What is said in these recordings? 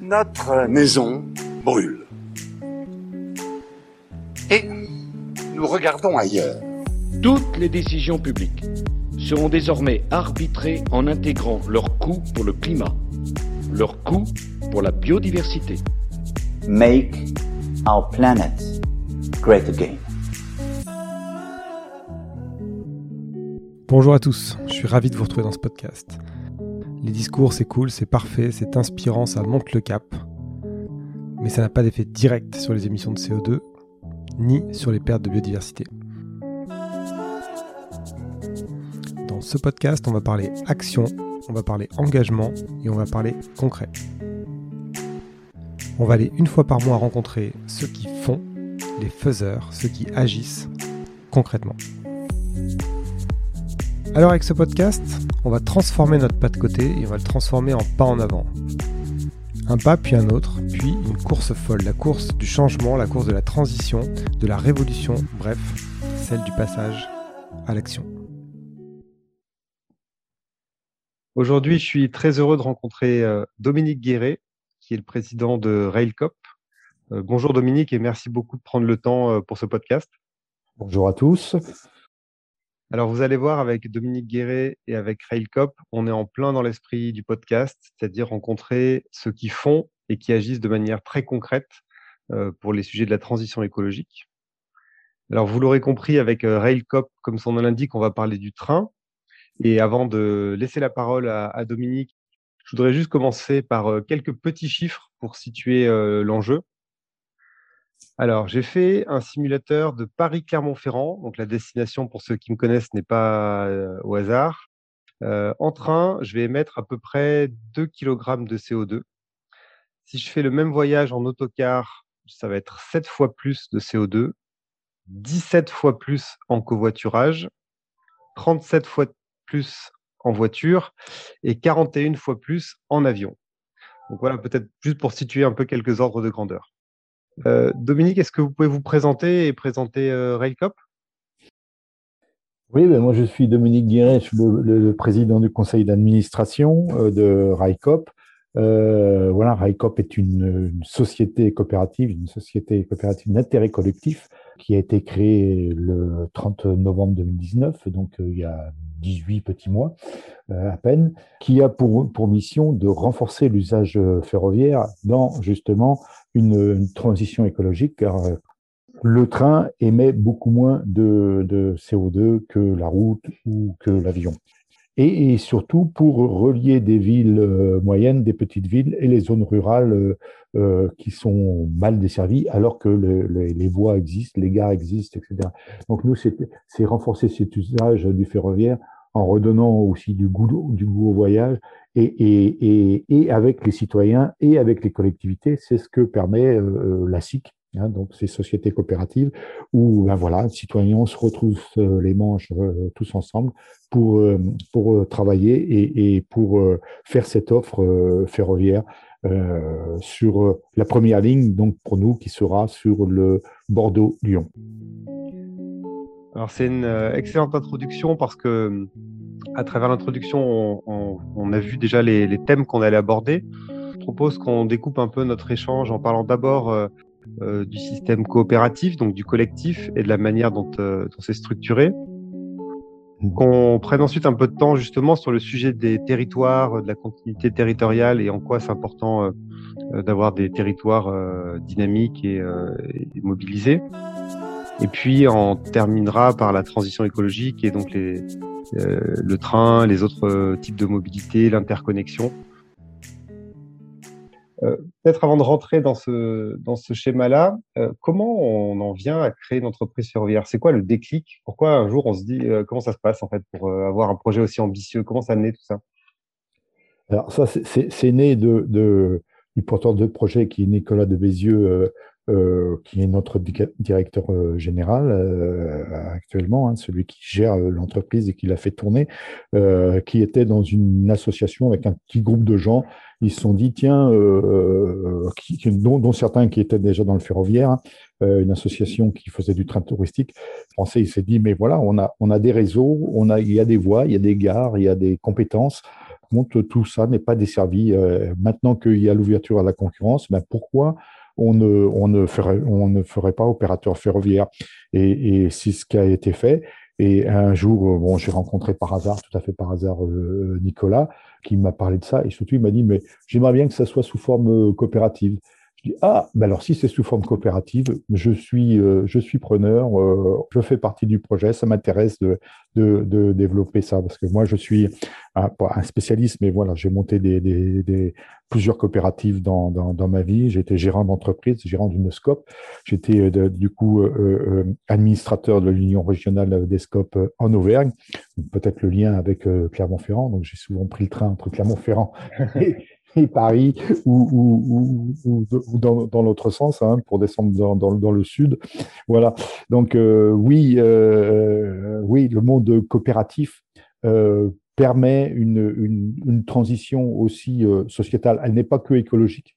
Notre maison brûle. Et nous regardons ailleurs. Toutes les décisions publiques seront désormais arbitrées en intégrant leur coût pour le climat, leur coût pour la biodiversité. Make our planet great again. Bonjour à tous, je suis ravi de vous retrouver dans ce podcast. Les discours, c'est cool, c'est parfait, c'est inspirant, ça monte le cap. Mais ça n'a pas d'effet direct sur les émissions de CO2, ni sur les pertes de biodiversité. Dans ce podcast, on va parler action, on va parler engagement et on va parler concret. On va aller une fois par mois rencontrer ceux qui font, les faiseurs, ceux qui agissent concrètement. Alors avec ce podcast, on va transformer notre pas de côté et on va le transformer en pas en avant. Un pas puis un autre, puis une course folle, la course du changement, la course de la transition, de la révolution, bref, celle du passage à l'action. Aujourd'hui, je suis très heureux de rencontrer euh, Dominique Guéret, qui est le président de Railcop. Euh, bonjour Dominique et merci beaucoup de prendre le temps euh, pour ce podcast. Bonjour à tous. Alors, vous allez voir avec Dominique Guéret et avec Railcop, on est en plein dans l'esprit du podcast, c'est-à-dire rencontrer ceux qui font et qui agissent de manière très concrète euh, pour les sujets de la transition écologique. Alors, vous l'aurez compris, avec euh, Railcop, comme son nom l'indique, on va parler du train. Et avant de laisser la parole à, Dominique, je voudrais juste commencer par euh, quelques petits chiffres pour situer l'enjeu. Alors, j'ai fait un simulateur de Paris-Clermont-Ferrand. Donc, la destination, pour ceux qui me connaissent, n'est pas euh, au hasard. Euh, en train, je vais émettre à peu près 2 kg de CO2. Si je fais le même voyage en autocar, ça va être 7 fois plus de CO2, 17 fois plus en covoiturage, 37 fois plus en voiture et 41 fois plus en avion. Donc voilà, peut-être juste pour situer un peu quelques ordres de grandeur. Euh, Dominique, est-ce que vous pouvez vous présenter et présenter euh, Railcop? Oui, ben moi je suis Dominique Guéret, je suis le, président du conseil d'administration euh, de Railcop. voilà, Railcop est une, une, société coopérative, une société coopérative d'intérêt collectif qui a été créée le 30 novembre 2019, donc il y a 18 petits mois à peine, qui a pour, mission de renforcer l'usage ferroviaire dans justement une, transition écologique, car euh, le train émet beaucoup moins de, CO2 que la route ou que l'avion. Et, surtout pour relier des villes euh, moyennes, des petites villes et les zones rurales euh, qui sont mal desservies, alors que les voies existent, les gares existent, etc. Donc nous, c'est renforcer cet usage du ferroviaire en redonnant aussi du goût, du goût au voyage et, et, et, avec les citoyens et avec les collectivités. C'est ce que permet euh, la SIC, hein, donc ces sociétés coopératives, où ben voilà, citoyens se retrouvent euh, les manches euh, tous ensemble pour, pour travailler et, pour faire cette offre ferroviaire sur la première ligne, donc pour nous, qui sera sur le Bordeaux-Lyon. Alors c'est une euh, excellente introduction parce que à travers l'introduction, on, a vu déjà les, thèmes qu'on allait aborder. Je propose qu'on découpe un peu notre échange en parlant d'abord euh, euh, du système coopératif, donc du collectif et de la manière dont, dont c'est structuré. Qu'on prenne ensuite un peu de temps justement sur le sujet des territoires, de la continuité territoriale et en quoi c'est important d'avoir des territoires dynamiques et, et mobilisés. Et puis on terminera par la transition écologique et donc les, euh, le train, les autres euh, types de mobilité, l'interconnexion. Euh, Peut-être avant de rentrer dans ce, schéma-là, euh, comment on en vient à créer une entreprise ferroviaire? C'est quoi le déclic? Pourquoi un jour on se dit comment ça se passe en fait pour avoir un projet aussi ambitieux? Comment ça naît tout ça? Alors ça, c'est né de, du porteur de projet qui est Nicolas de Bézieux euh, qui est notre directeur euh, général euh, actuellement, hein, celui qui gère l'entreprise et qui l'a fait tourner, qui était dans une association avec un petit groupe de gens. Ils se sont dit, tiens, qui, dont, dont, certains qui étaient déjà dans le ferroviaire, hein, une association qui faisait du train touristique français, il s'est dit, mais voilà, on a, on a des réseaux, on a, il y a des voies, il y a des gares, il y a des compétences compte, tout ça n'est pas desservi. maintenant qu'il y a l'ouverture à la concurrence, ben pourquoi on ne, on ne, ferait, on ne ferait pas opérateur ferroviaire Et, et c'est ce qui a été fait. Et un jour, bon, j'ai rencontré par hasard, tout à fait par hasard, Nicolas, qui m'a parlé de ça. Et surtout, il m'a dit, mais j'aimerais bien que ça soit sous forme coopérative. Je dis ah ben alors si c'est sous forme coopérative, je suis euh, je suis preneur, euh, je fais partie du projet, ça m'intéresse de, de, de, développer ça parce que moi je suis un, un spécialiste, mais voilà j'ai monté des, des, des, plusieurs coopératives dans, dans, dans ma vie. J'étais gérant d'entreprise, gérant d'une scope. J'étais euh, du coup administrateur de l'union régionale des scopes en Auvergne. Peut-être le lien avec Clermont-Ferrand. Donc j'ai souvent pris le train entre Clermont-Ferrand et, et Paris ou, dans, l'autre sens hein, pour descendre dans, dans, dans, le sud. Voilà. Donc euh, oui, euh, oui, le monde coopératif euh, permet une, une, transition aussi euh, sociétale. Elle n'est pas que écologique.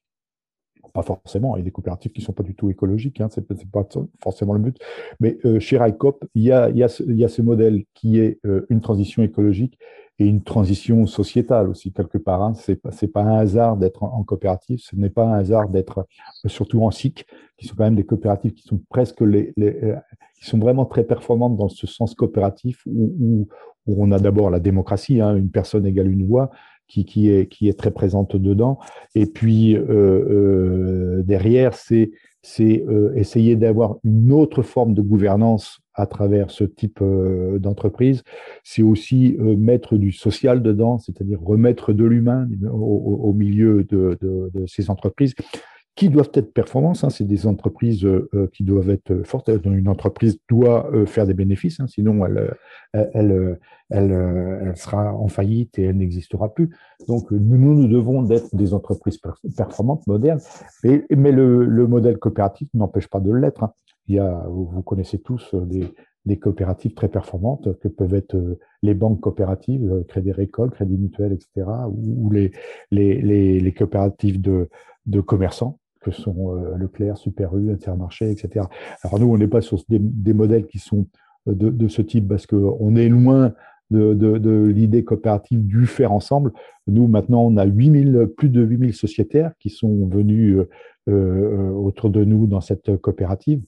Pas forcément, il y a des coopératives qui ne sont pas du tout écologiques, hein, c'est pas forcément le but. Mais euh, chez RICOP, il y y, ce, il y a ce modèle qui est euh, une transition écologique une transition sociétale aussi quelque part. Hein. C'est pas c'est pas un hasard d'être en, coopérative, ce n'est pas un hasard d'être euh, surtout en SIC, qui sont quand même des coopératives qui sont presque les, euh, qui sont vraiment très performantes dans ce sens coopératif où, où, où on a d'abord la démocratie, hein, une personne égale une voix, qui, est qui est très présente dedans, et puis euh, euh, derrière c'est c'est euh, essayer d'avoir une autre forme de gouvernance à travers ce type d'entreprise. C'est aussi mettre du social dedans, c'est-à-dire remettre de l'humain au, au, milieu de, de, de, ces entreprises qui doivent être performantes. Hein. C'est des entreprises euh, qui doivent être fortes. Une entreprise doit euh, faire des bénéfices, hein, sinon elle, elle, elle, elle, sera en faillite et elle n'existera plus. Donc nous, nous devons être des entreprises performantes, modernes. Mais, mais le, le modèle coopératif n'empêche pas de l'être. Hein. Il y a, vous connaissez tous des, des coopératives très performantes que peuvent être les banques coopératives, Crédit Récolte, Crédit Mutuel, etc., ou, les, les, les, les coopératives de, de commerçants que sont euh, Leclerc, Super U, Intermarché, etc. Alors nous, on n'est pas sur des, modèles qui sont de, de ce type parce qu'on est loin de, l'idée coopérative du faire ensemble. Nous, maintenant, on a 8000, plus de 8000 sociétaires qui sont venus euh, euh, autour de nous dans cette coopérative,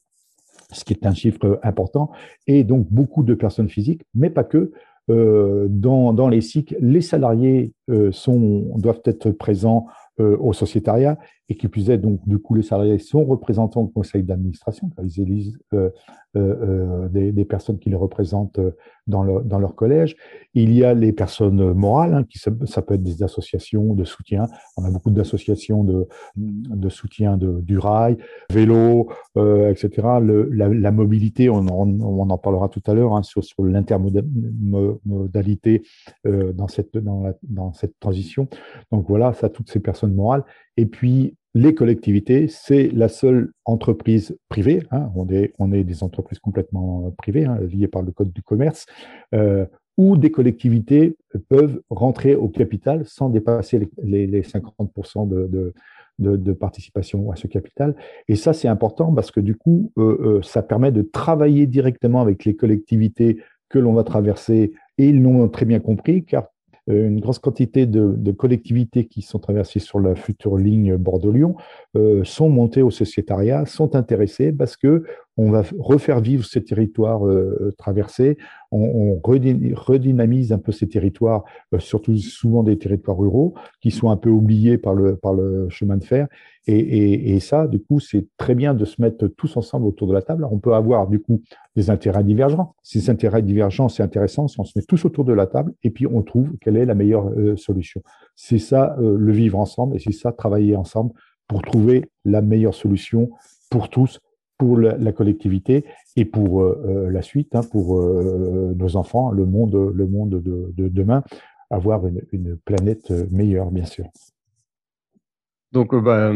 ce qui est un chiffre important, et donc beaucoup de personnes physiques, mais pas que. Euh, dans, les SIC, les salariés euh, sont, doivent être présents euh, au sociétariat et qui plus donc, du coup, les salariés sont représentants au conseil d'administration, ils élisent euh, euh, euh, des, des, personnes qui les représentent euh, dans, le, dans leur collège. Il y a les personnes morales, hein, qui ça, peut être des associations de soutien. On a beaucoup d'associations de, de soutien de, du rail, vélo, euh, etc. Le, la, la, mobilité, on, on, on, en parlera tout à l'heure hein, sur, sur l'intermodalité dans, cette, dans, la, dans cette transition. Donc voilà, ça, toutes ces personnes morales. Et puis, les collectivités, c'est la seule entreprise privée, hein, on, est, des entreprises complètement privées, hein, liées par le Code du commerce, euh, où des collectivités peuvent rentrer au capital sans dépasser les, les, les 50% de, participation à ce capital. Et ça, c'est important parce que du coup, euh, euh, ça permet de travailler directement avec les collectivités que l'on va traverser et ils l'ont très bien compris, car euh, une grosse quantité de, de, collectivités qui sont traversées sur la future ligne Bordeaux-Lyon euh, sont montées au sociétariat, sont intéressées parce que on va refaire vivre ces territoires euh, traversés, on, on, redynamise un peu ces territoires, euh, surtout souvent des territoires ruraux, qui sont un peu oubliés par le, par le chemin de fer. Et, et, et ça, du coup, c'est très bien de se mettre tous ensemble autour de la table. on peut avoir, du coup, des intérêts divergents. Ces intérêts divergents, c'est intéressant si on se met tous autour de la table et puis on trouve quelle est la meilleure euh, solution. C'est ça, euh, le vivre ensemble et c'est ça, travailler ensemble pour trouver la meilleure solution pour tous pour la, collectivité et pour euh, la suite, hein, pour euh, nos enfants, le monde, le monde de, de demain, avoir une, planète meilleure, bien sûr. Donc, euh, bah,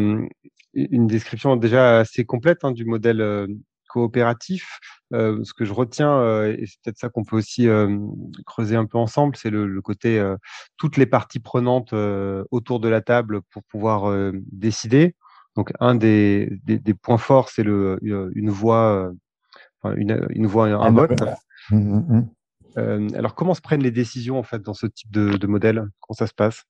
une description déjà assez complète hein, du modèle euh, coopératif. Euh, ce que je retiens, et c'est peut-être ça qu'on peut aussi creuser un peu ensemble, c'est le, côté toutes les parties prenantes autour de la table pour pouvoir décider. Donc un des, des, des points forts, c'est le une voix, une, une voix, un vote. Mmh, mmh, mmh. alors, comment se prennent les décisions en fait dans ce type de, modèle? Comment ça se passe?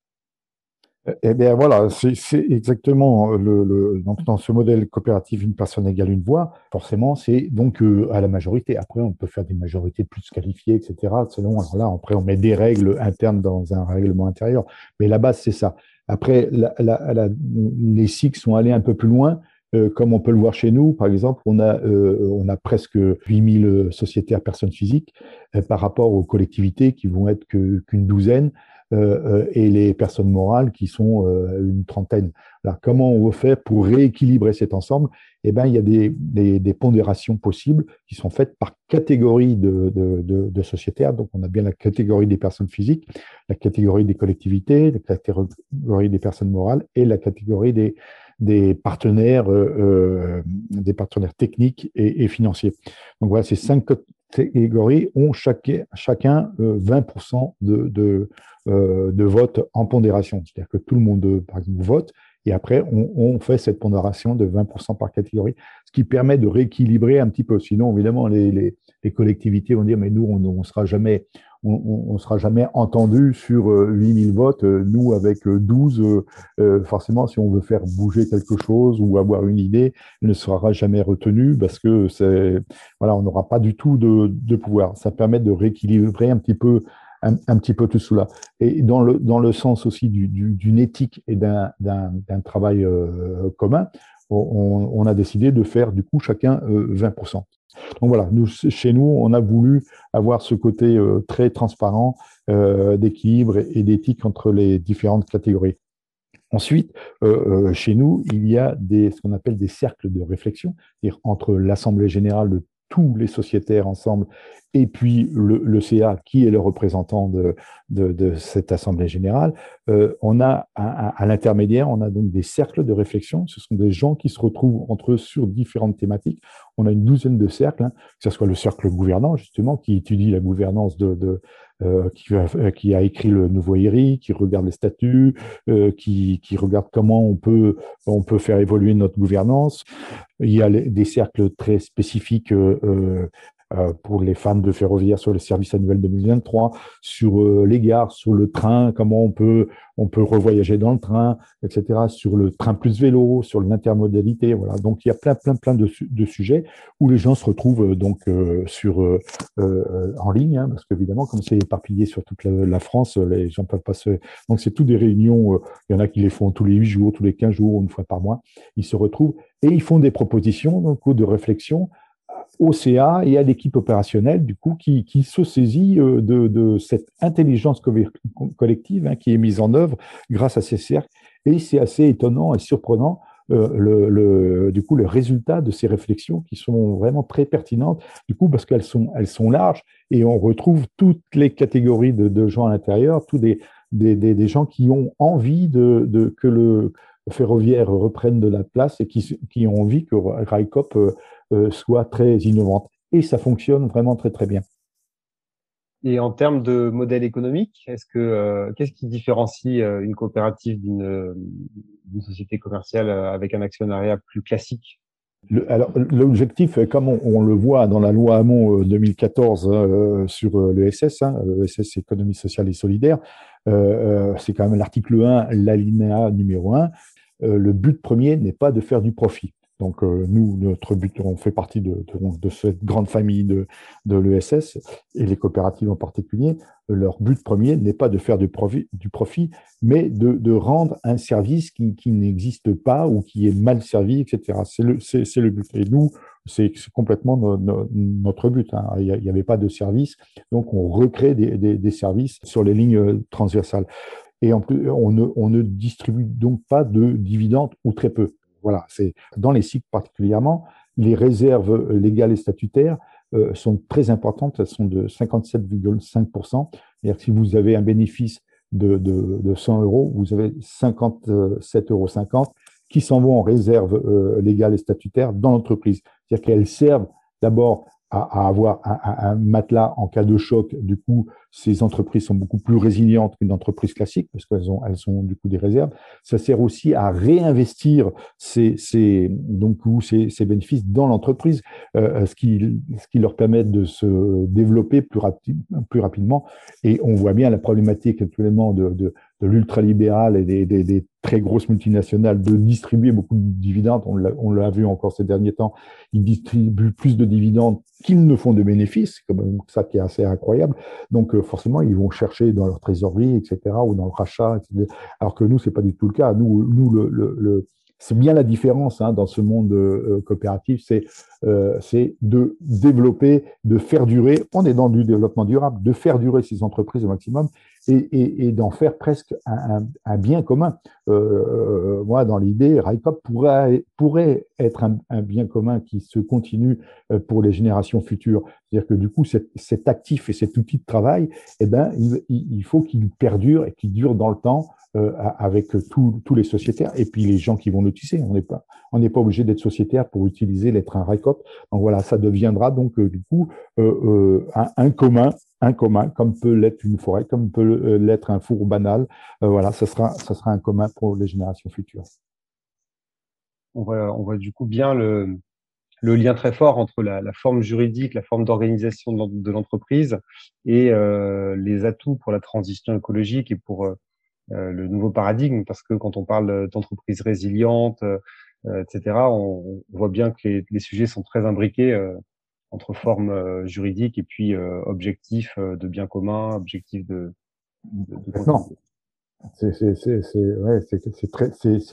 Eh bien voilà, c'est exactement le, dans ce modèle coopératif une personne égale une voix. Forcément, c'est donc à la majorité. Après, on peut faire des majorités plus qualifiées, etc. Selon alors là, après, on met des règles internes dans un règlement intérieur. Mais la base, c'est ça. Après, les SIC sont allés un peu plus loin. Euh, comme on peut le voir chez nous, par exemple, on a, euh, on a presque 8000 sociétaires personnes physiques euh, par rapport aux collectivités qui vont être qu'une douzaine et les personnes morales qui sont une trentaine. Alors, comment on fait pour rééquilibrer cet ensemble? Eh ben, il y a des, pondérations possibles qui sont faites par catégorie de, sociétaires. Donc, on a bien la catégorie des personnes physiques, la catégorie des collectivités, la catégorie des personnes morales et la catégorie des, partenaires, euh, euh, des partenaires techniques et, et, financiers. Donc voilà, ces cinq catégories ont chacun, chacun 20% de, de, euh, de vote en pondération. C'est-à-dire que tout le monde, par exemple, vote et après, on, on, fait cette pondération de 20% par catégorie, ce qui permet de rééquilibrer un petit peu. Sinon, évidemment, les, les, les collectivités vont dire, mais nous, on ne sera jamais on ne sera jamais entendu sur 8000 euh, votes. Euh, nous, avec 12, euh, forcément, si on veut faire bouger quelque chose ou avoir une idée, elle ne sera jamais retenu parce que c'est voilà, on n'aura pas du tout de, de, pouvoir. Ça permet de rééquilibrer un petit peu un, petit peu tout cela. Et dans le, dans le sens aussi d'une du, éthique et d'un travail commun, on, a décidé de faire du coup chacun 20%. Donc voilà, nous, chez nous, on a voulu avoir ce côté euh, très transparent euh, d'équilibre et d'éthique entre les différentes catégories. Ensuite, euh, chez nous, il y a des, ce qu'on appelle des cercles de réflexion, c'est-à-dire entre l'Assemblée générale de tous les sociétaires ensemble, et puis le, CA, qui est le représentant de, cette Assemblée générale, euh, on a à, l'intermédiaire, on a donc des cercles de réflexion. Ce sont des gens qui se retrouvent entre eux sur différentes thématiques. On a une douzaine de cercles, hein, que ce soit le cercle gouvernant, justement, qui étudie la gouvernance de, euh, qui, euh, qui, a écrit le nouveau IRI, qui regarde les statuts, qui, qui, regarde comment on peut, on peut faire évoluer notre gouvernance. Il y a des cercles très spécifiques euh, pour les fans de ferroviaire sur le service annuel 2023, sur euh, les gares, sur le train, comment on peut on peut revoyager dans le train, etc. Sur le train plus vélo, sur l'intermodalité, voilà. Donc il y a plein plein plein de, sujets où les gens se retrouvent euh, donc sur en ligne, hein, parce qu'évidemment comme c'est éparpillé sur toute la, France, les gens peuvent pas se. Donc c'est toutes des réunions. il y en a qui les font tous les huit jours, tous les quinze jours, une fois par mois. Ils se retrouvent et ils font des propositions donc de réflexion au CA et à l'équipe opérationnelle, du coup, qui, qui se saisit euh, de, de, cette intelligence collective hein, qui est mise en œuvre grâce à ces cercles. Et c'est assez étonnant et surprenant euh, le, le, du coup, le résultat de ces réflexions qui sont vraiment très pertinentes, du coup, parce qu'elles sont, elles sont larges et on retrouve toutes les catégories de, de gens à l'intérieur, tous des, des, des, des, gens qui ont envie de, de, que le ferroviaire reprenne de la place et qui, qui ont envie que RICOP euh, euh, soit très innovante. Et ça fonctionne vraiment très très bien. Et en termes de modèle économique, est-ce que euh, qu'est-ce qui différencie une coopérative d'une société commerciale avec un actionnariat plus classique? Le, alors l'objectif, comme on, le voit dans la loi Hamon 2014 sur l'ESS, hein, l'ESS économie sociale et solidaire, c'est quand même l'article 1, l'alinéa numéro 1. Le but premier n'est pas de faire du profit. Donc euh, nous, notre but, on fait partie de, de, de cette grande famille de, de l'ESS et les coopératives en particulier. Leur but premier n'est pas de faire du profit, du profit mais de, rendre un service qui, qui n'existe pas ou qui est mal servi, etc. C'est le, c'est, le but. Et nous, c'est, complètement notre but. Hein. Il n'y avait pas de service, donc on recrée des, des, des services sur les lignes transversales. Et en plus, on ne, on ne distribue donc pas de dividendes ou très peu. Voilà, c'est dans les cycles particulièrement, les réserves légales et statutaires euh, sont très importantes, elles sont de 57,5%. C'est-à-dire que si vous avez un bénéfice de, de, de 100 euros, vous avez 57,50 euros qui s'en vont en réserve euh, légale et statutaire dans l'entreprise. C'est-à-dire qu'elles servent d'abord à, à, avoir un, un, matelas en cas de choc, du coup, ces entreprises sont beaucoup plus résilientes qu'une entreprise classique parce qu'elles ont, elles ont du coup des réserves. Ça sert aussi à réinvestir ces, ces donc ces, ces bénéfices dans l'entreprise, euh, ce qui ce qui leur permet de se développer plus, rapide, plus rapidement. Et on voit bien la problématique actuellement de, de de l'ultralibéral et des, des, des, très grosses multinationales de distribuer beaucoup de dividendes. On l'a vu encore ces derniers temps. Ils distribuent plus de dividendes qu'ils ne font de bénéfices. C'est quand même ça qui est assez incroyable. Donc, euh, forcément, ils vont chercher dans leur trésorerie, etc., ou dans le rachat, etc. Alors que nous, c'est pas du tout le cas. Nous, nous le, le, le c'est bien la différence hein, dans ce monde euh, coopératif, c'est euh, de développer, de faire durer. On est dans du développement durable, de faire durer ces entreprises au maximum et, et, et d'en faire presque un, un, bien commun. Euh, moi, dans l'idée, RICOP pourrait, pourrait être un, un, bien commun qui se continue euh, pour les générations futures. C'est-à-dire que du coup, cet, cet, actif et cet outil de travail, eh ben, il, il faut qu'il perdure et qu'il dure dans le temps euh, avec tous les sociétaires et puis les gens qui vont l'utiliser. On n'est pas, pas obligé d'être sociétaire pour utiliser l'être un RICOP. Donc voilà, ça deviendra donc euh, du coup euh, un, un, commun, un commun, comme peut l'être une forêt, comme peut l'être un four banal. voilà, ça sera, ça sera un commun pour les générations futures. On voit, on voit du coup bien le, le lien très fort entre la, la forme juridique, la forme d'organisation de l'entreprise et euh, les atouts pour la transition écologique et pour euh, le nouveau paradigme, parce que quand on parle d'entreprises résilientes, euh, etc., on, voit bien que les, les, sujets sont très imbriqués euh, entre forme juridique et puis objectifs de bien commun, objectifs de, de, de non. C'est ouais, très,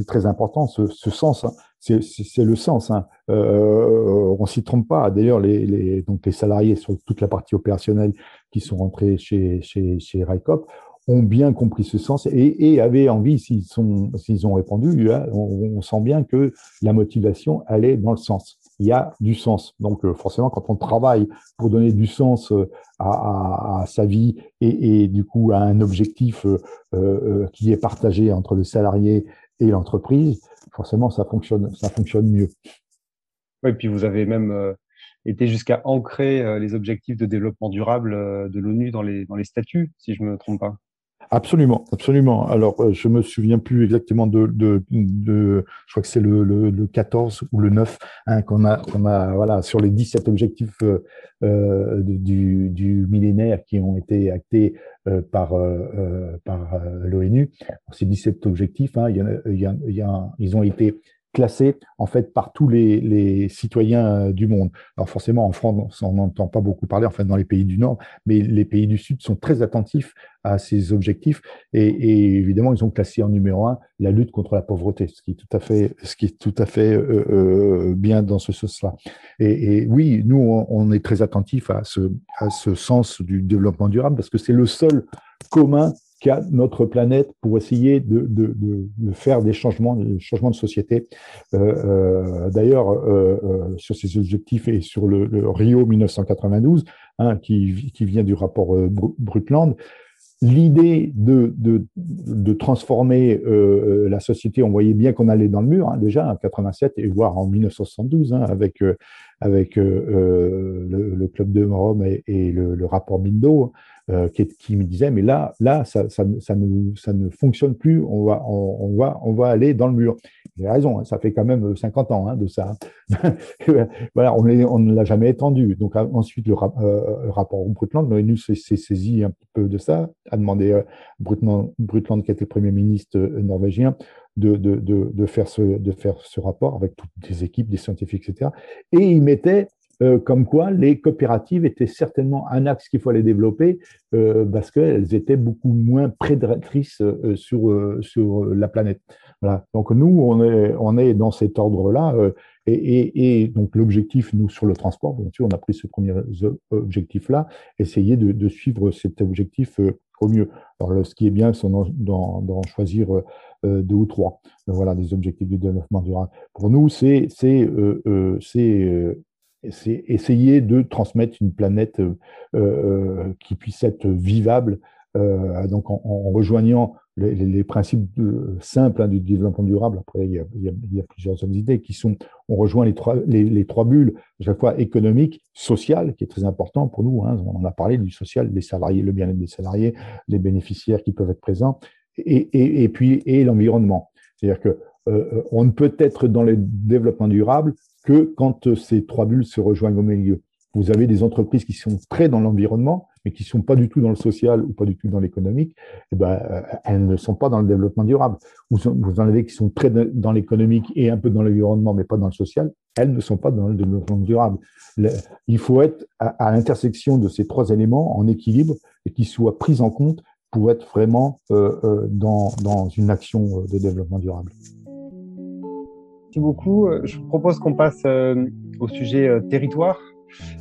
très important ce, ce sens. Hein. C'est le sens. Hein. Euh, on s'y trompe pas. D'ailleurs, les, les, donc les salariés sur toute la partie opérationnelle qui sont rentrés chez, chez, chez RICOP ont bien compris ce sens et, et avaient envie, s'ils sont, s'ils ont répondu, on, on, sent bien que la motivation allait dans le sens. Il y a du sens. Donc euh, forcément, quand on travaille pour donner du sens euh, à, à, à sa vie et, et, du coup à un objectif euh, euh, qui est partagé entre le salarié et l'entreprise, forcément ça fonctionne, ça fonctionne mieux. Oui, et puis vous avez même été jusqu'à ancrer les objectifs de développement durable de l'ONU dans les, dans les statuts, si je me trompe pas. Absolument, absolument. Alors, euh, je me souviens plus exactement de, de, de je crois que c'est le, le, le, 14 ou le 9 hein, qu'on a, qu'on a, voilà, sur les 17 objectifs euh, euh du, du millénaire qui ont été actés euh, par, euh, par l'ONU. Ces 17 objectifs, hein, y a, y a, ils ont été classés en fait par tous les, citoyens du monde. Alors forcément en France on n'entend pas beaucoup parler, enfin dans les pays du Nord, mais les pays du Sud sont très attentifs à ces objectifs et, évidemment ils ont classé en numéro un la lutte contre la pauvreté, ce qui est tout à fait, euh, euh, bien dans ce sens-là. Et, oui, nous on, est très attentifs à ce sens du développement durable parce que c'est le seul commun notre planète pour essayer de, faire des changements, des changements de société. Euh, euh, D'ailleurs, euh, sur ces objectifs et sur le, Rio 1992, hein, qui, qui, vient du rapport Brundtland, l'idée de, de, de, transformer euh, la société, on voyait bien qu'on allait dans le mur hein, déjà en 87 et voire en 1972 hein, avec avec euh, le, le, club de Rome et, le, rapport Bindo. Euh, qui, me disait mais là là ça, ça, ça, ne ça ne fonctionne plus on va on, on va on va aller dans le mur j'ai raison hein, ça fait quand même 50 ans hein, de ça voilà on, ne l'a jamais étendu donc ensuite le, euh, rapport Brundtland l'ONU s'est saisi un peu de ça a demandé euh, Brundtland, Brundtland qui était premier ministre euh, norvégien de, de, de, faire ce, de faire ce rapport avec toutes les équipes, des scientifiques, etc. Et il mettait euh, comme quoi les coopératives étaient certainement un axe qu'il fallait développer euh, parce qu'elles étaient beaucoup moins prédatrices euh, sur, euh, sur la planète. Donc nous, on est, on est dans cet ordre-là. Euh, et, donc l'objectif, nous, sur le transport, bien sûr, on a pris ce premier objectif-là, essayer de, suivre cet objectif au mieux. Alors, ce qui est bien, c'est d'en choisir deux ou trois. Donc, voilà, des objectifs du développement durable. Pour nous, c'est euh, euh, essayer de transmettre une planète euh, euh, qui puisse être vivable, euh, donc en, rejoignant les, principes simples hein, du développement durable. Après, il y, a, il y, a, plusieurs autres idées qui sont, on rejoint les trois, les, trois bulles, à chaque fois économique, social, qui est très important pour nous. Hein. On a parlé du social, les salariés, le bien-être des salariés, les bénéficiaires qui peuvent être présents, et, et, et puis et l'environnement. C'est-à-dire que euh, on ne peut être dans le développement durable que quand ces trois bulles se rejoignent au milieu. Vous avez des entreprises qui sont très dans l'environnement, mais qui ne sont pas du tout dans le social ou pas du tout dans l'économique, eh ben, euh, elles ne sont pas dans le développement durable. Vous, en avez qui sont très dans l'économique et un peu dans l'environnement, mais pas dans le social, elles ne sont pas dans le développement durable. il faut être à, l'intersection de ces trois éléments en équilibre et qu'ils soient pris en compte pour être vraiment euh, euh, dans, une action de développement durable. Merci beaucoup. Je propose qu'on passe au sujet territoire.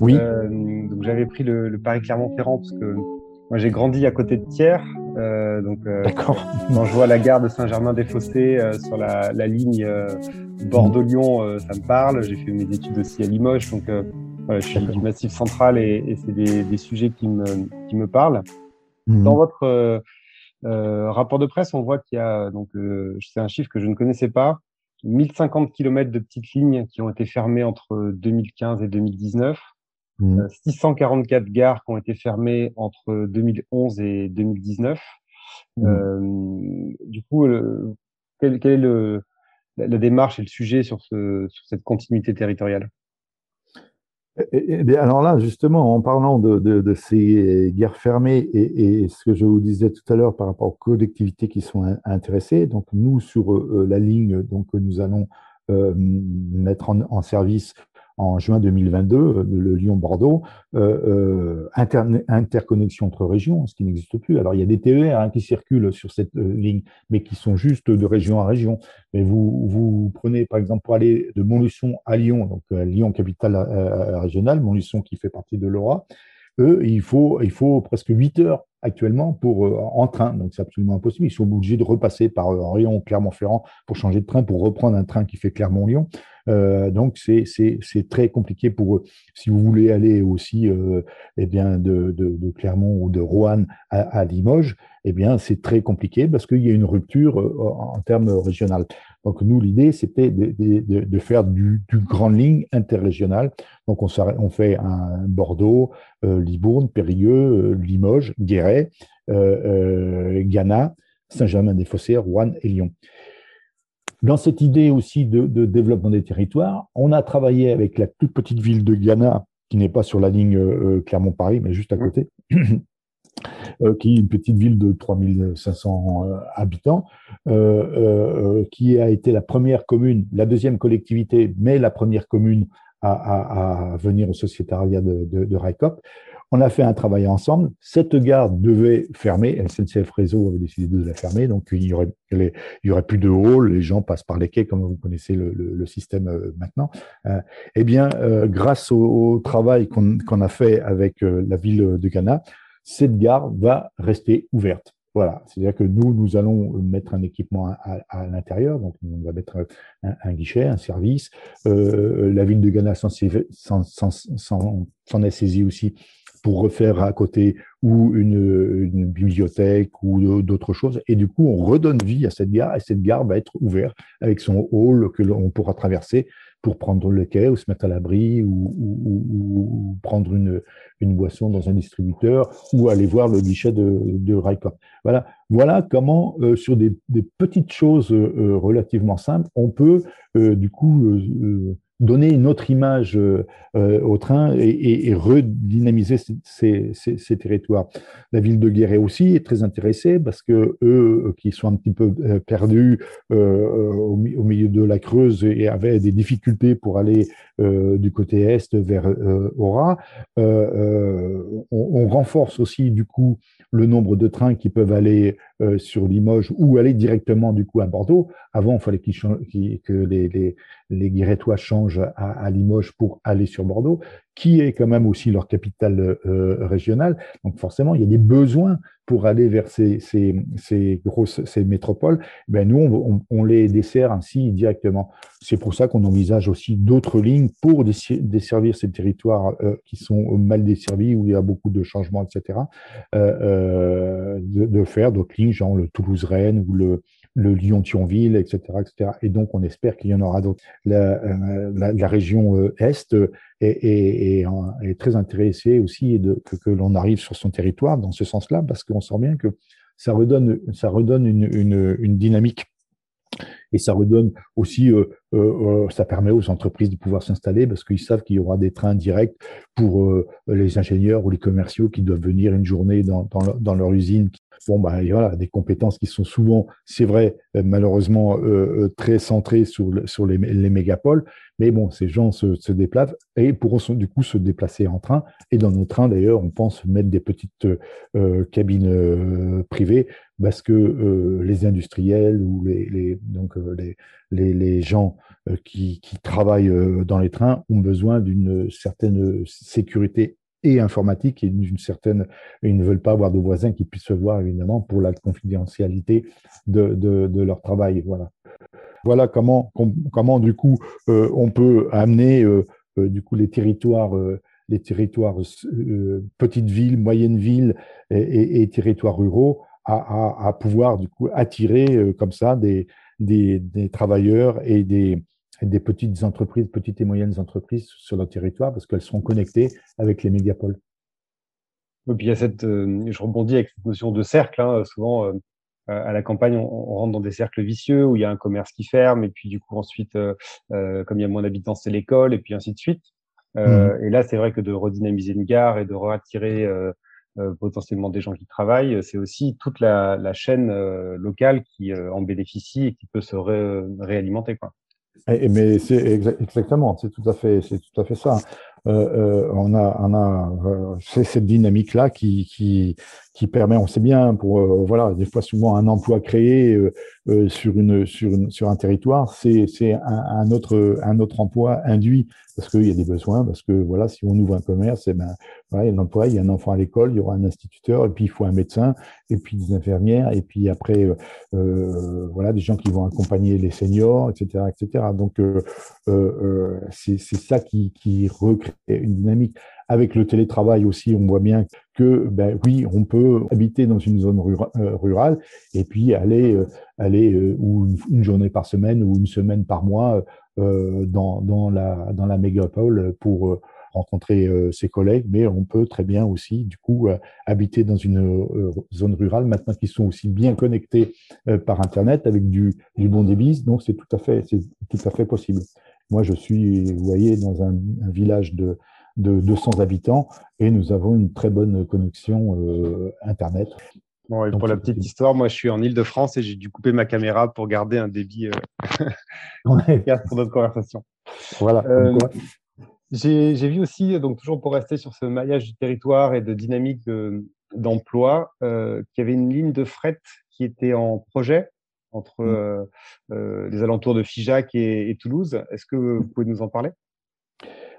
Oui. Euh, donc j'avais pris le, le Paris Clermont-Ferrand parce que moi j'ai grandi à côté de Thiers. Euh, donc euh, quand je vois la gare de Saint-Germain-des-Fossés euh, sur la, la ligne euh, Bordeaux-Lyon, ça me parle. J'ai fait mes études aussi à Limoges, donc voilà, je suis du Massif Central et, et c'est des, des, sujets qui me, qui me parlent. Mmh. Dans votre rapport de presse, on voit qu'il y a donc c'est un chiffre que je ne connaissais pas 1050 km de petites lignes qui ont été fermées entre 2015 et 2019, 644 mmh. euh, gares qui ont été fermées entre 2011 et 2019. Mmh. Euh, du coup, quelle, est le, la, démarche et le sujet sur, ce, sur cette continuité territoriale? Eh, eh alors là, justement, en parlant de, ces guerres fermées et, ce que je vous disais tout à l'heure par rapport aux collectivités qui sont intéressées, donc nous sur euh, la ligne donc nous allons euh, mettre en, service en juin 2022, euh, le Lyon-Bordeaux, euh, euh interconnexion entre régions, ce qui n'existe plus. Alors, il y a des TER hein, qui circulent sur cette euh, ligne, mais qui sont juste de région à région. Mais vous, vous prenez, par exemple, pour aller de Montluçon à Lyon, donc Lyon, capitale régionale, Montluçon qui fait partie de l'Aura, eux, il faut, il faut presque 8 heures actuellement pour en train, donc c'est absolument impossible. Ils sont obligés de repasser par Lyon, Clermont-Ferrand pour changer de train, pour reprendre un train qui fait Clermont-Lyon. Euh, donc c'est très compliqué pour eux. Si vous voulez aller aussi euh, eh bien de, de, Clermont ou de Roanne à, Limoges, eh bien c'est très compliqué parce qu'il y a une rupture euh, en termes régional. Donc nous l'idée c'était de, de, faire du, du grande ligne interrégionale. Donc on, on fait un Bordeaux, euh, Libourne, Périgueux, euh, Limoges, Guéret, euh, Ghana, Saint-Germain-des-Fossés, Rouen et Lyon. Dans cette idée aussi de, développement des territoires, on a travaillé avec la toute petite ville de Ghana, qui n'est pas sur la ligne euh, Clermont-Paris, mais juste à côté, euh, qui est une petite ville de 3500 euh, habitants, qui a été la première commune, la deuxième collectivité, mais la première commune à, venir au sociétariat de, de, de RICOP. On a fait un travail ensemble. Cette gare devait fermer. SNCF Réseau avait décidé de la fermer. Donc, il y aurait, plus de hall. Les gens passent par les quais, comme vous connaissez le, système euh, maintenant. Euh, eh bien, euh, grâce au, travail qu'on a fait avec la ville de Ghana, cette gare va rester ouverte. Voilà, c'est-à-dire que nous, nous allons mettre un équipement à, l'intérieur, donc on va mettre un, guichet, un service. la ville de Ghana s'en est saisie aussi pour refaire à côté ou une, bibliothèque ou d'autres choses. Et du coup, on redonne vie à cette gare et cette gare va être ouverte avec son hall que l'on pourra traverser pour prendre le quai ou se mettre à l'abri ou, prendre une, une, boisson dans un distributeur ou aller voir le guichet de, de Voilà, voilà comment, euh, sur des, petites choses euh, relativement simples, on peut euh, du coup donner une autre image euh, euh, au train et, redynamiser ces, territoires. La ville de Guéret aussi est très intéressée parce que eux, qui sont un petit peu euh, perdus au, milieu de la Creuse et avaient des difficultés pour aller du côté est vers Aura, on, renforce aussi du coup le nombre de trains qui peuvent aller euh, sur Limoges ou aller directement du coup à Bordeaux. Avant, il fallait que les, les Guérétois changent à, Limoges pour aller sur Bordeaux, qui est quand même aussi leur capitale régionale. Donc forcément, il y a des besoins pour aller vers ces, ces, grosses ces métropoles, ben nous, on, les dessert ainsi directement. C'est pour ça qu'on envisage aussi d'autres lignes pour desservir ces territoires euh, qui sont mal desservis, où il y a beaucoup de changements, etc., euh, euh, de, de, faire d'autres lignes, genre le Toulouse-Rennes ou le, le Lyon-Thionville, etc., etc. Et donc, on espère qu'il y en aura d'autres. La, la, la, région Est est, est, très intéressée aussi de, que, que l'on arrive sur son territoire dans ce sens-là, parce qu'on sent bien que ça redonne, ça redonne une, une, une dynamique et ça redonne aussi, euh, euh, euh, ça permet aux entreprises de pouvoir s'installer parce qu'ils savent qu'il y aura des trains directs pour les ingénieurs ou les commerciaux qui doivent venir une journée dans, leur, usine. Bon, bah, voilà, des compétences qui sont souvent, c'est vrai, malheureusement, très centrées sur, les, les mégapoles, mais bon, ces gens se, se, déplacent et pourront du coup se déplacer en train. Et dans nos trains, d'ailleurs, on pense mettre des petites cabines privées parce que euh, les industriels ou les, les donc les, les, les, gens qui, qui, travaillent dans les trains ont besoin d'une certaine sécurité et informatique et d'une certaine ils ne veulent pas avoir de voisins qui puissent se voir évidemment pour la confidentialité de, de, de leur travail voilà. Voilà comment, comment du coup, euh, on peut amener euh, euh, du coup les territoires, les territoires petites villes, moyennes villes et, territoires ruraux à, pouvoir du coup attirer comme ça des, des, travailleurs et des, des petites entreprises, petites et moyennes entreprises sur leur territoire parce qu'elles sont connectées avec les mégapoles. Et puis il y a cette, je rebondis avec cette notion de cercle. Hein, souvent, euh, à la campagne, on, rentre dans des cercles vicieux où il y a un commerce qui ferme, et puis du coup ensuite, euh, euh, comme il y a moins d'habitants, c'est l'école, et puis ainsi de suite. Mmh. Et là, c'est vrai que de redynamiser une gare et de réattirer potentiellement des gens qui travaillent, c'est aussi toute la, la chaîne locale qui en bénéficie et qui peut se réalimenter. Quoi. mais c'est exactement, c'est tout à fait, c'est tout à fait ça. Euh, on a, on a c'est cette dynamique là qui, qui, qui permet, on sait bien, pour euh, voilà, des fois souvent un emploi créé euh, euh, sur une sur une, sur un territoire, c'est c'est un, un, autre un autre emploi induit parce qu'il y a des besoins, parce que voilà, si on ouvre un commerce, eh ben voilà, il y a un il y a un enfant à l'école, il y aura un instituteur, et puis il faut un médecin, et puis des infirmières, et puis après euh, voilà des gens qui vont accompagner les seniors, etc., etc. Donc c'est c'est ça qui qui recrée une dynamique. Avec le télétravail aussi, on voit bien que, ben oui, on peut habiter dans une zone euh, rurale et puis aller, euh, aller euh, une, journée par semaine ou une semaine par mois dans, dans, la, dans la mégapole pour rencontrer ses collègues, mais on peut très bien aussi, du coup, habiter dans une zone rurale, maintenant qu'ils sont aussi bien connectés par Internet avec du, du bon débit, donc c'est tout à fait, tout à fait possible. Moi, je suis, vous voyez, dans un, un village de de 200 habitants et nous avons une très bonne connexion euh, Internet. Bon, et pour la petite histoire, moi je suis en Ile-de-France et j'ai dû couper ma caméra pour garder un débit euh, pour notre conversation. Voilà. Euh, j'ai vu aussi, donc toujours pour rester sur ce maillage du territoire et de dynamique d'emploi, euh, qu'il y avait une ligne de fret qui était en projet entre mm. euh, euh, les alentours de Figeac et, et Toulouse. Est-ce que vous pouvez nous en parler?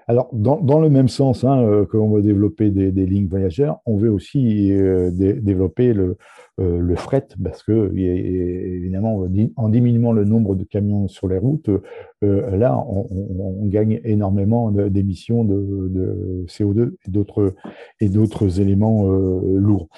Alors, dans, dans, le même sens hein, euh, que l'on veut développer des, des, lignes voyageurs, on veut aussi euh, développer le, euh, le, fret, parce que évidemment, en diminuant le nombre de camions sur les routes, euh, là, on, on, gagne énormément d'émissions de, de, CO2 et d'autres éléments lourds.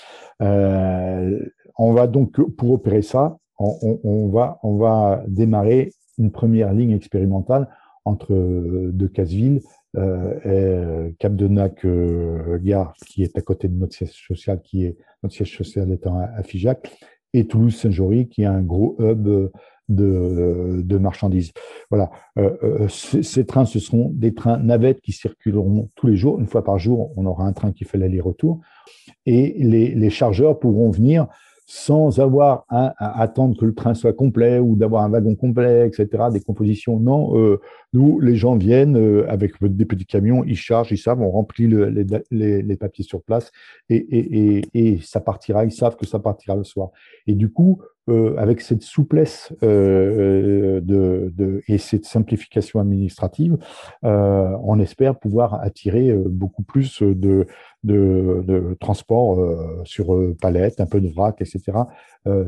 on va donc, pour opérer ça, on, on, va, on va démarrer une première ligne expérimentale entre de Casseville euh, euh, Cap de Nac euh, Gare, qui est à côté de notre siège social, qui est notre siège social étant à, Figeac, et Toulouse-Saint-Jory, qui est un gros hub de, marchandises. Voilà. ces, trains, ce seront des trains navettes qui circuleront tous les jours. Une fois par jour, on aura un train qui fait l'aller-retour. Et les, chargeurs pourront venir sans avoir à, attendre que le train soit complet ou d'avoir un wagon complet, etc., des compositions. Non, euh, nous, les gens viennent euh, avec des petits camions, ils chargent, ils savent, on remplit le, les, papiers sur place et, ça partira, ils savent que ça partira le soir. Et du coup, avec cette souplesse de, et cette simplification administrative, on espère pouvoir attirer beaucoup plus de, de, de transport sur palette, un peu de vrac, etc.,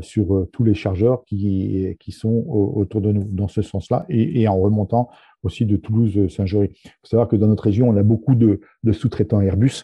sur tous les chargeurs qui, sont autour de nous, dans ce sens-là, et en remontant aussi de Toulouse-Saint-Jory. Il faut savoir que dans notre région, on a beaucoup de, sous-traitants Airbus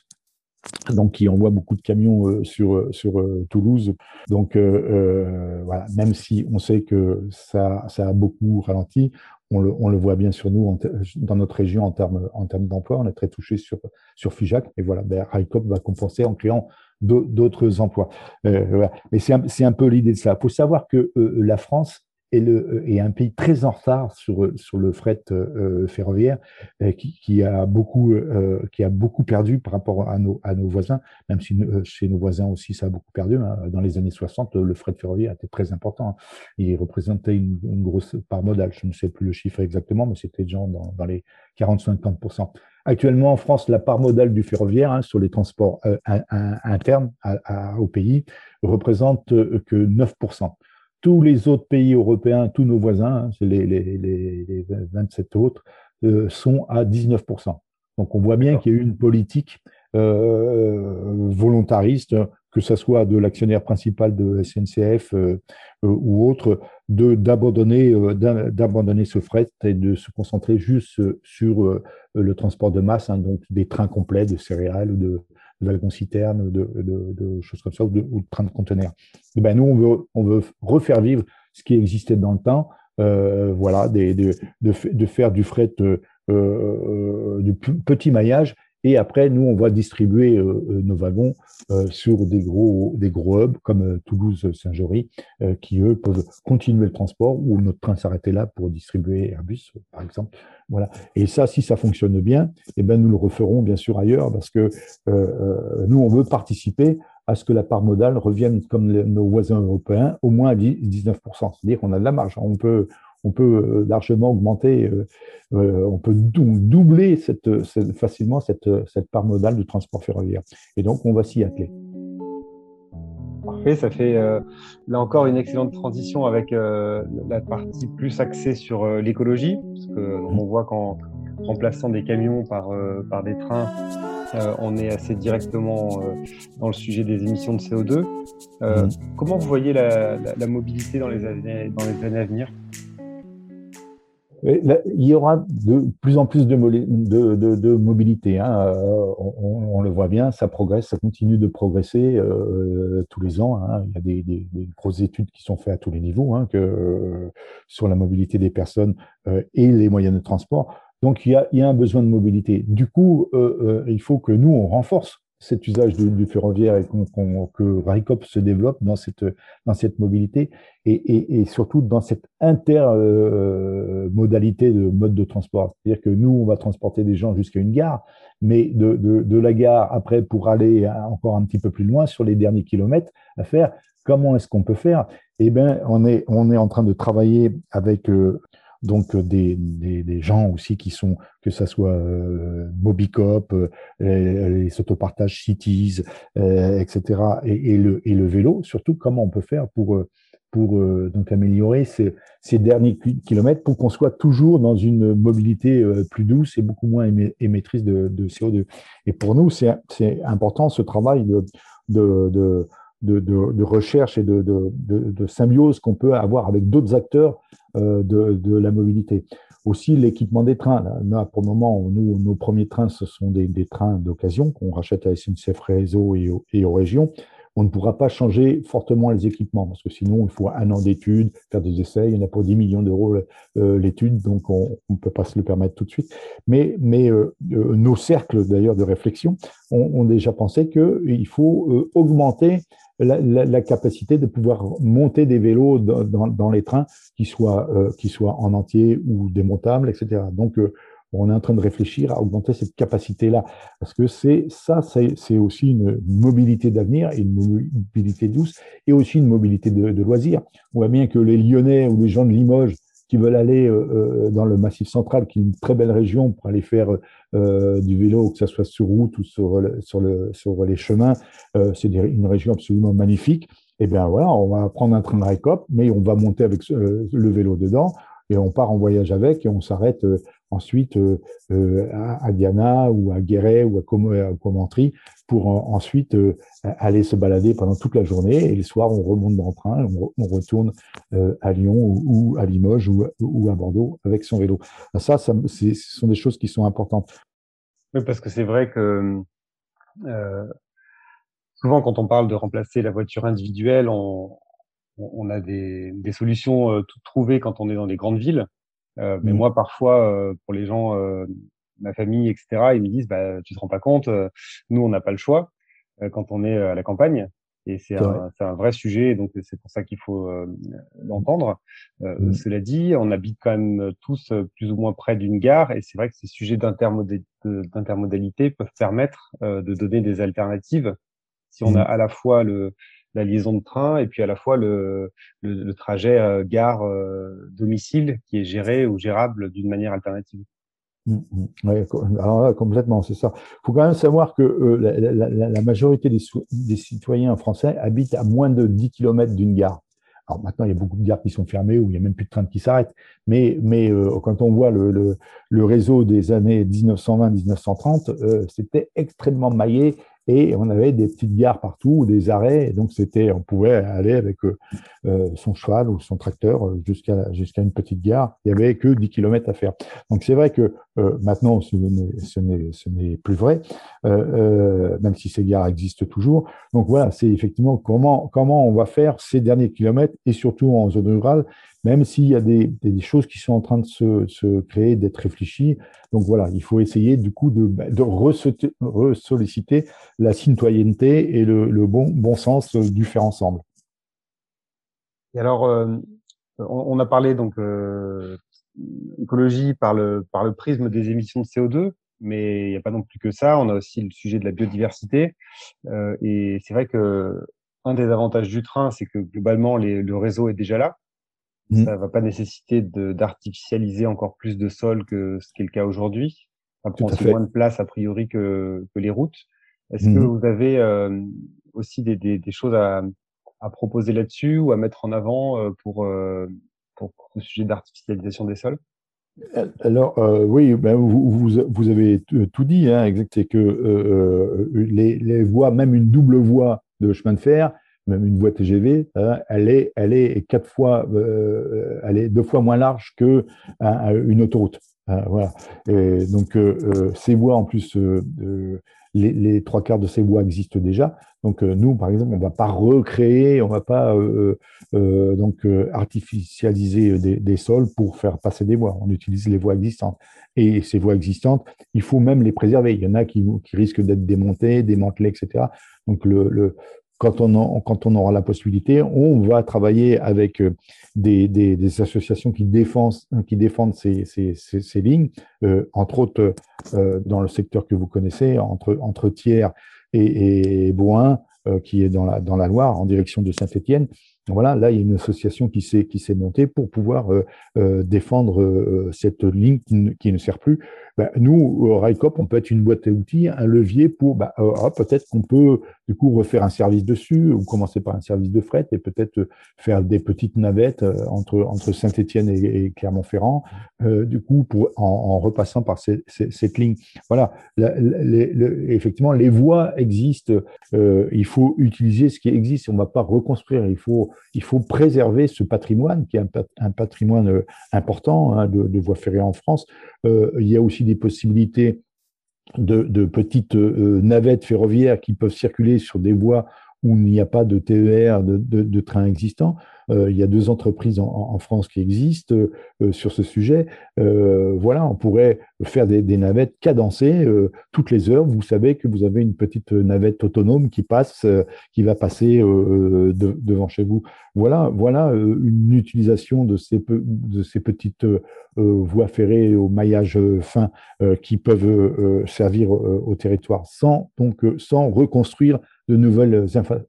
donc qui envoie beaucoup de camions euh, sur, euh, sur euh, Toulouse. Donc voilà, même si on sait que ça, ça a beaucoup ralenti, on le, on le voit bien sur nous dans notre région en termes en termes d'emploi. On est très touché sur sur Figeac et voilà, ben, Raikop va compenser en créant d'autres emplois. Mais c'est un, un, peu l'idée de ça. Il faut savoir que la France est, le, est un pays très en retard sur, sur le fret euh, ferroviaire, euh, qui, qui, a beaucoup, euh, qui a beaucoup perdu par rapport à nos, à nos voisins, même si chez nos voisins aussi ça a beaucoup perdu. Hein. Dans les années 60, le fret ferroviaire était très important. Hein. Il représentait une, grosse part modale. Je ne sais plus le chiffre exactement, mais c'était déjà dans, dans les 40-50%. Actuellement, en France, la part modale du ferroviaire hein, sur les transports internes à, au pays représente que 9% tous les autres pays européens, tous nos voisins, hein, les, les, les, 27 autres, euh, sont à 19%. Donc on voit bien qu'il y a eu une politique euh, volontariste, que ce soit de l'actionnaire principal de SNCF euh, ou autre, de d'abandonner d'abandonner ce fret et de se concentrer juste sur le transport de masse, hein, donc des trains complets de céréales ou de, de wagons-citernes, de, de, de, choses comme ça, ou de, ou de trains de conteneurs. Et ben nous, on veut, on veut refaire vivre ce qui existait dans le temps, euh, voilà, des, de, de, faire du fret, euh, euh, du petit maillage, et après, nous, on va distribuer euh, euh, nos wagons euh, sur des gros, des gros hubs comme Toulouse-Saint-Jory, qui, eux, peuvent continuer le transport ou notre train s'arrêter là pour distribuer Airbus, par exemple. Voilà. Et ça, si ça fonctionne bien, eh ben, nous le referons bien sûr ailleurs parce que nous, on veut participer à ce que la part modale revienne comme nos voisins européens, au moins à 19%. C'est-à-dire qu'on a de la marge. On peut, on peut euh, largement augmenter, euh, euh, on peut doubler cette, facilement cette, cette part modale du transport ferroviaire. Et donc, on va s'y atteler. Parfait, ça fait là encore une excellente transition avec la partie plus axée sur l'écologie, parce que on voit qu'en remplaçant des camions par, par des trains, on est assez directement dans le sujet des émissions de CO2. Mmh. Comment vous voyez la, la, mobilité dans les, années, dans les années à venir? Il y aura de plus en plus de, mobilité. Hein. Euh, on, le voit bien, ça progresse, ça continue de progresser euh, tous les ans. Hein. Il y a des, grosses études qui sont faites à tous les niveaux hein, que, euh, sur la mobilité des personnes et les moyens de transport. Donc il y, a, un besoin de mobilité. Du coup, il faut que nous, on renforce cet usage du, ferroviaire et que RICOP se développe dans cette, dans cette mobilité et, et, surtout dans cette intermodalité de mode de transport. C'est-à-dire que nous, on va transporter des gens jusqu'à une gare, mais de, de, de, la gare après pour aller encore un petit peu plus loin sur les derniers kilomètres à faire, comment est-ce qu'on peut faire? Eh bien, on est, on est en train de travailler avec euh, donc euh, des, des, des, gens aussi qui sont, que ça soit euh, Mobicop, euh, les autopartages Cities, euh, etc., et, le, et le vélo, surtout comment on peut faire pour, pour donc améliorer ces, ces derniers kilomètres pour qu'on soit toujours dans une mobilité plus douce et beaucoup moins émettrice de, de CO2. Et pour nous, c'est important ce travail de de, de, de, recherche et de, de symbiose qu'on peut avoir avec d'autres acteurs euh, de, la mobilité. Aussi l'équipement des trains. Là, pour le moment, nous, nos premiers trains, ce sont des, des trains d'occasion qu'on rachète à SNCF Réseau et, et aux régions on ne pourra pas changer fortement les équipements parce que sinon il faut un an d'études, faire des essais. Il y en a pour 10 millions d'euros euh, l'étude, donc on ne peut pas se le permettre tout de suite. Mais, euh, euh, nos cercles d'ailleurs de réflexion ont, déjà pensé qu'il faut augmenter la, capacité de pouvoir monter des vélos dans, dans, dans les trains qui soient, qui soient en entier ou démontables, etc. Donc on est en train de réfléchir à augmenter cette capacité-là. Parce que c'est ça, c'est aussi une mobilité d'avenir et une mobilité douce et aussi une mobilité de, loisirs. On voit bien que les Lyonnais ou les gens de Limoges qui veulent aller dans le Massif central, qui est une très belle région pour aller faire du vélo, que ce soit sur route ou sur, le, les chemins. c'est une région absolument magnifique. Eh bien voilà, on va prendre un train de Raikop, mais on va monter avec le vélo dedans et on part en voyage avec et on s'arrête ensuite euh, euh, à, Diana ou à Guéret ou à, Commentry pour ensuite euh, aller se balader pendant toute la journée et le soir on remonte dans train, on, on retourne à Lyon ou, à Limoges ou, à Bordeaux avec son vélo. Ça, ça ce sont des choses qui sont importantes. Oui, parce que c'est vrai que souvent quand on parle de remplacer la voiture individuelle, on, on a des, des solutions toutes trouvées quand on est dans les grandes villes. Euh, mais mmh. moi, parfois, euh, pour les gens, euh, ma famille, etc., ils me disent, bah, tu te rends pas compte, nous, on n'a pas le choix quand on est à la campagne. Et c'est un, un, vrai sujet, donc c'est pour ça qu'il faut l'entendre. Mmh. Cela dit, on habite quand même tous plus ou moins près d'une gare, et c'est vrai que ces sujets d'intermodalité peuvent permettre de donner des alternatives. Si on a mmh. à la fois le, la liaison de train et puis à la fois le, trajet euh, gare-domicile euh, qui est géré ou gérable d'une manière alternative. Mmh, mmh. Complètement, c'est ça. Il faut quand même savoir que euh, la, majorité des, citoyens français habitent à moins de 10 km d'une gare. Alors maintenant, il y a beaucoup de gares qui sont fermées où il n'y a même plus de trains qui s'arrêtent. Mais, quand on voit le réseau des années 1920-1930, c'était extrêmement maillé et on avait des petites gares partout, des arrêts, donc c'était, on pouvait aller avec euh, euh, son cheval ou son tracteur euh, jusqu'à jusqu'à une petite gare. Il y avait que 10 km à faire. Donc c'est vrai que maintenant ce n'est plus vrai, même si ces gares existent toujours. Donc voilà, c'est effectivement comment comment on va faire ces derniers kilomètres et surtout en zone rurale même s'il y a des, choses qui sont en train de se, créer, d'être réfléchies. Donc voilà, il faut essayer du coup de, bah, de ressolliciter la citoyenneté et le, bon, sens du faire ensemble. Et alors, euh, on, a parlé donc euh, écologie par le, par le prisme des émissions de CO2, mais il n'y a pas non plus que ça. On a aussi le sujet de la biodiversité. Euh, et c'est vrai que un des avantages du train, c'est que globalement, le réseau est déjà là. Mmh. Ça va pas nécessiter d'artificialiser encore plus de sol que ce qui est le cas aujourd'hui. Ça prend aussi moins de place a priori que, que les routes. Est-ce que mmh. vous avez euh, aussi des, des, des, choses à, à proposer là-dessus ou à mettre en avant euh, pour, euh, pour, ce sujet d'artificialisation des sols? Alors oui, ben vous, vous, vous, avez tout dit, hein, exact, c'est que les, les voies, même une double voie de chemin de fer, même une voie TGV, hein, elle est, elle est quatre fois, euh, elle est deux fois moins large que une autoroute. Hein, voilà. Donc euh, euh, ces voies, en plus, les, trois quarts de ces voies existent déjà. Donc nous, par exemple, on va pas recréer, on va pas donc artificialiser des, sols pour faire passer des voies. On utilise les voies existantes. Et ces voies existantes, il faut même les préserver. Il y en a qui, risquent d'être démontées, démantelées, etc. Donc le, quand on, quand on aura la possibilité, on va travailler avec euh, des, des, des associations qui défendent, qui défendent ces, ces, ces, lignes, euh, entre autres euh, dans le secteur que vous connaissez, entre, entre Thiers et, et Boin, euh, qui est dans la, dans la Loire, en direction de Saint-Étienne. Voilà, là, il y a une association qui s'est montée pour pouvoir euh, euh, défendre cette ligne qui ne, qui ne, sert plus. Ben, nous, RICOP, on peut être une boîte à outils, un levier pour ben, ah, peut-être qu'on peut du coup refaire un service dessus ou commencer par un service de fret et peut-être faire des petites navettes entre entre Saint-Étienne et, Clermont-Ferrand. du coup, en, repassant par cette ligne. Voilà, effectivement, les voies existent. il faut utiliser ce qui existe. On ne va pas reconstruire. Il faut il faut préserver ce patrimoine qui est un, patrimoine euh, important hein, de, voies ferrées en France. Euh, il y a aussi des possibilités de, petites euh, navettes ferroviaires qui peuvent circuler sur des voies où il n'y a pas de TER, de, de, train existant. Euh, il y a deux entreprises en, France qui existent euh, sur ce sujet. Euh, voilà, on pourrait faire des, navettes cadencées toutes les heures. Vous savez que vous avez une petite navette autonome qui passe, qui va passer devant chez vous. Voilà, voilà une utilisation de ces, de ces petites voies ferrées au maillage fin qui peuvent servir au territoire sans donc sans reconstruire de nouvelles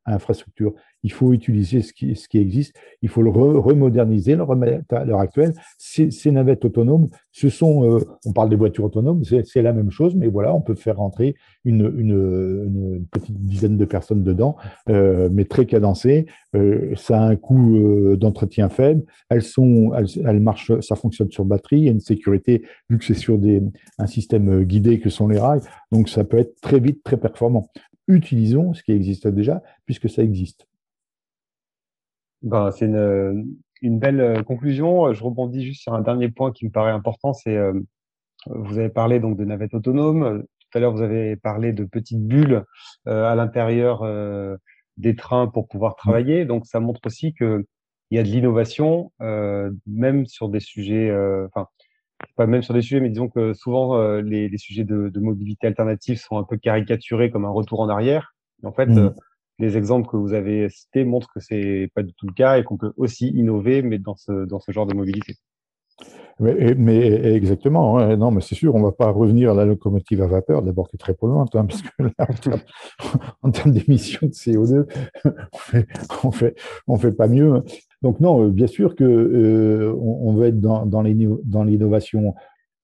infrastructures. il faut utiliser ce qui, ce qui existe, il faut le remoderniser, le remettre à l'heure actuelle. Ces, navettes autonomes, ce sont, euh, on parle des voitures autonomes, c'est la même chose, mais voilà, on peut faire rentrer une, une, petite dizaine de personnes dedans, euh, mais très cadencées. Euh, ça a un coût d'entretien faible. Elles sont, elles, marchent, ça fonctionne sur batterie. Il y a une sécurité vu que c'est sur des, un système guidé que sont les rails, donc ça peut être très vite, très performant. Utilisons ce qui existe déjà, puisque ça existe. Ben, c'est une, une, belle euh, conclusion. Je rebondis juste sur un dernier point qui me paraît important. C'est euh, vous avez parlé donc de navettes autonomes. Tout à l'heure, vous avez parlé de petites bulles euh, à l'intérieur euh, des trains pour pouvoir travailler. Donc, ça montre aussi que il y a de l'innovation, euh, même sur des sujets, enfin, pas même sur des sujets, mais disons que souvent les, les, sujets de, de, mobilité alternative sont un peu caricaturés comme un retour en arrière. en fait, mmh les exemples que vous avez cités montrent que c'est pas du tout le cas et qu'on peut aussi innover, mais dans ce, dans ce genre de mobilité. Mais, mais exactement, hein. non, mais c'est sûr, on ne va pas revenir à la locomotive à vapeur, d'abord qui est très polluante, hein, parce que là, en termes, d'émissions de CO2, on fait, on fait, on fait pas mieux. Donc non, euh, bien sûr que euh, on, veut être dans, dans l'innovation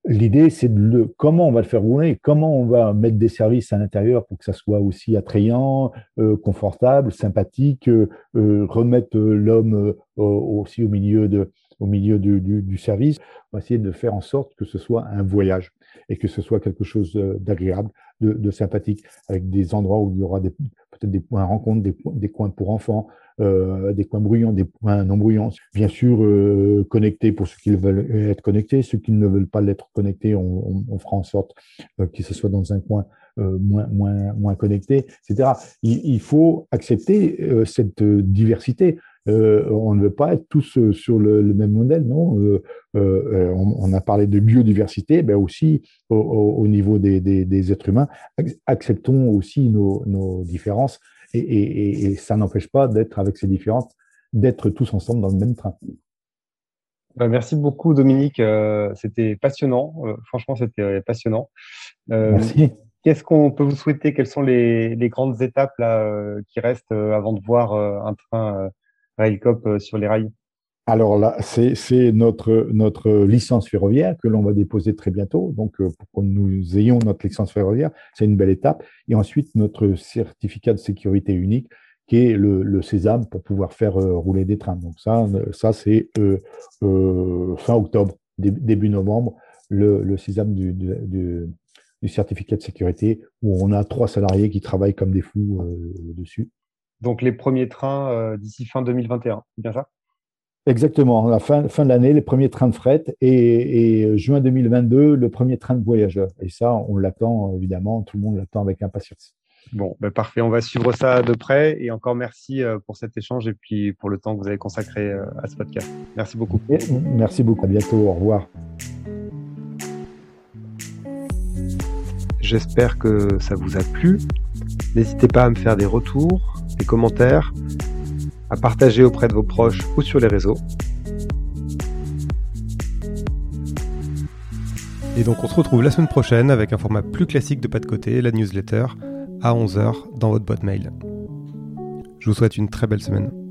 L'idée, c'est de comment on va le faire rouler, comment on va mettre des services à l'intérieur pour que ça soit aussi attrayant, euh, confortable, sympathique, remettre l'homme aussi au milieu, de, au milieu du, service. On va essayer de faire en sorte que ce soit un voyage et que ce soit quelque chose d'agréable, de, sympathique, avec des endroits où il y aura peut-être des points de rencontre, des, des coins pour enfants, euh, des coins bruyants, des points non bruyants. Bien sûr, euh, connectés pour ceux qui veulent être connectés. Ceux qui ne veulent pas l'être connectés, on, fera en sorte euh, que ce soit dans un coin euh, moins, moins, moins connecté, etc. Il, faut accepter cette diversité. On ne veut pas être tous sur le, même modèle, non on, a parlé de biodiversité, ben aussi au, au niveau des, des, des, êtres humains, acceptons aussi nos, nos différences et, ça n'empêche pas d'être avec ces différences, d'être tous ensemble dans le même train. Bah, merci beaucoup Dominique, euh, c'était passionnant, euh, franchement c'était passionnant. Euh, merci. Qu'est-ce qu'on peut vous souhaiter? Quelles sont les, grandes étapes là, qui restent avant de voir un train Railcop sur les rails? Alors là, c'est notre, notre licence ferroviaire que l'on va déposer très bientôt. Donc, euh, pour que nous ayons notre licence ferroviaire, c'est une belle étape. Et ensuite, notre certificat de sécurité unique, qui est le, le Sésame pour pouvoir faire euh, rouler des trains. Donc ça, ça c'est euh, euh, fin octobre, début novembre, le, le Sésame du, du, certificat de sécurité, où on a trois salariés qui travaillent comme des fous dessus. Donc les premiers trains d'ici fin 2021, c'est bien ça? Exactement, la fin, fin de l'année, les premiers trains de fret et, et, juin 2022, le premier train de voyageurs. Et ça, on l'attend évidemment, tout le monde l'attend avec impatience. Bon, ben parfait, on va suivre ça de près et encore merci euh, pour cet échange et puis pour le temps que vous avez consacré euh, à ce podcast. Merci beaucoup. merci beaucoup, à bientôt, au revoir. J'espère que ça vous a plu. N'hésitez pas à me faire des retours, des commentaires à partager auprès de vos proches ou sur les réseaux. Et donc on se retrouve la semaine prochaine avec un format plus classique de pas de côté, la newsletter, à 11h dans votre boîte mail. Je vous souhaite une très belle semaine.